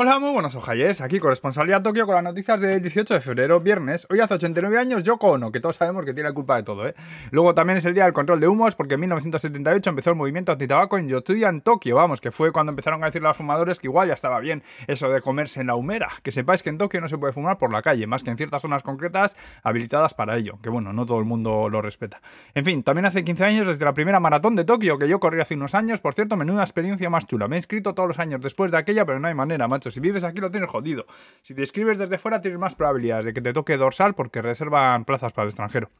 Hola, muy buenos ojalles. Aquí corresponsalía Tokio con las noticias del 18 de febrero, viernes. Hoy hace 89 años Yoko Ono, que todos sabemos que tiene culpa de todo, ¿eh? Luego también es el día del control de humos, porque en 1978 empezó el movimiento antitabaco en Yotuya, en Tokio, vamos, que fue cuando empezaron a decir a los fumadores que igual ya estaba bien eso de comerse en la humera. Que sepáis que en Tokio no se puede fumar por la calle, más que en ciertas zonas concretas habilitadas para ello, que bueno, no todo el mundo lo respeta. En fin, también hace 15 años desde la primera maratón de Tokio, que yo corrí hace unos años, por cierto, menuda experiencia más chula. Me he inscrito todos los años después de aquella, pero no hay manera, macho. Si vives aquí lo tienes jodido. Si te escribes desde fuera tienes más probabilidades de que te toque dorsal porque reservan plazas para el extranjero.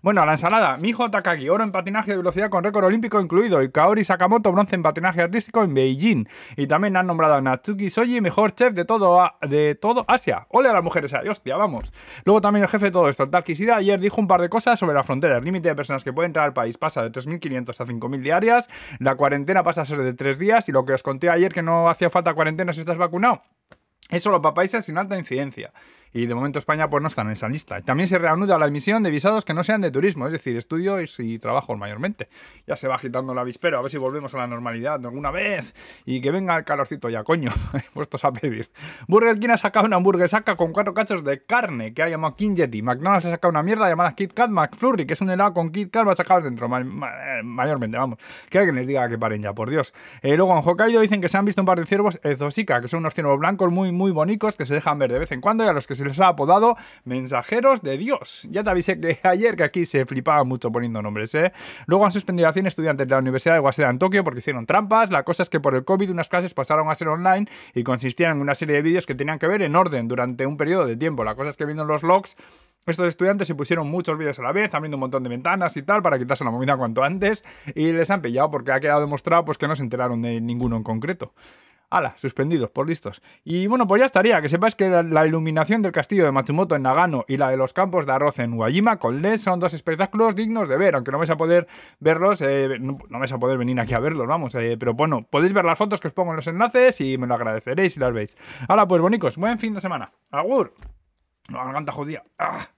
Bueno, a la ensalada, Mijo Takagi, oro en patinaje de velocidad con récord olímpico incluido, y Kaori Sakamoto, bronce en patinaje artístico en Beijing. Y también han nombrado a Natsuki Soji, mejor chef de todo, de todo Asia. Ole a las mujeres ahí, hostia, vamos. Luego también el jefe de todo esto, Takishida, ayer dijo un par de cosas sobre la frontera. El límite de personas que pueden entrar al país pasa de 3.500 a 5.000 diarias, la cuarentena pasa a ser de 3 días, y lo que os conté ayer que no hacía falta cuarentena si estás vacunado. Es solo para países sin alta incidencia y de momento España pues no está en esa lista. También se reanuda la emisión de visados que no sean de turismo, es decir, estudios y trabajos mayormente. Ya se va agitando la vispera, a ver si volvemos a la normalidad alguna vez y que venga el calorcito ya, coño, puestos a pedir. Burger King ha sacado una hamburguesaca con cuatro cachos de carne que ha llamado King Jetty. McDonald's ha sacado una mierda llamada Kit Kat McFlurry, que es un helado con Kit Kat machacados dentro, mayormente, vamos. Que alguien les diga que paren ya, por Dios. Eh, luego en Hokkaido dicen que se han visto un par de ciervos Zosika, que son unos ciervos blancos muy, muy bonitos que se dejan ver de vez en cuando y a los que se les ha apodado mensajeros de Dios. Ya te avisé que ayer que aquí se flipaba mucho poniendo nombres, ¿eh? Luego han suspendido a 100 estudiantes de la Universidad de Waseda en Tokio porque hicieron trampas. La cosa es que por el COVID unas clases pasaron a ser online y consistían en una serie de vídeos que tenían que ver en orden durante un periodo de tiempo. La cosa es que viendo los logs estos estudiantes se pusieron muchos vídeos a la vez, abriendo un montón de ventanas y tal, para quitarse la movida cuanto antes, y les han pillado porque ha quedado demostrado pues, que no se enteraron de ninguno en concreto. ¡Hala! Suspendidos, por listos. Y bueno, pues ya estaría. Que sepáis que la, iluminación del castillo de Matsumoto en Nagano y la de los campos de arroz en Wajima con LED son dos espectáculos dignos de ver, aunque no vais a poder verlos, eh, no, vais a poder venir aquí a verlos, vamos. Eh, pero bueno, podéis ver las fotos que os pongo en los enlaces y me lo agradeceréis si las veis. ¡Hala! Pues bonicos, buen fin de semana. ¡Agur! La garganta jodida. ¡Ah!